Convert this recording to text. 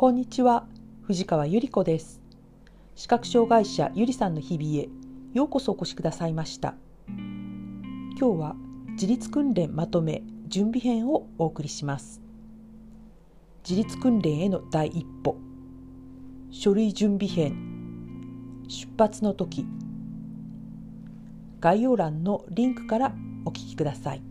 こんにちは。藤川ゆり子です。視覚障害者ゆりさんの日々へようこそお越しくださいました。今日は自立訓練まとめ準備編をお送りします。自立訓練への第一歩。書類準備編。出発の時。概要欄のリンクからお聞きください。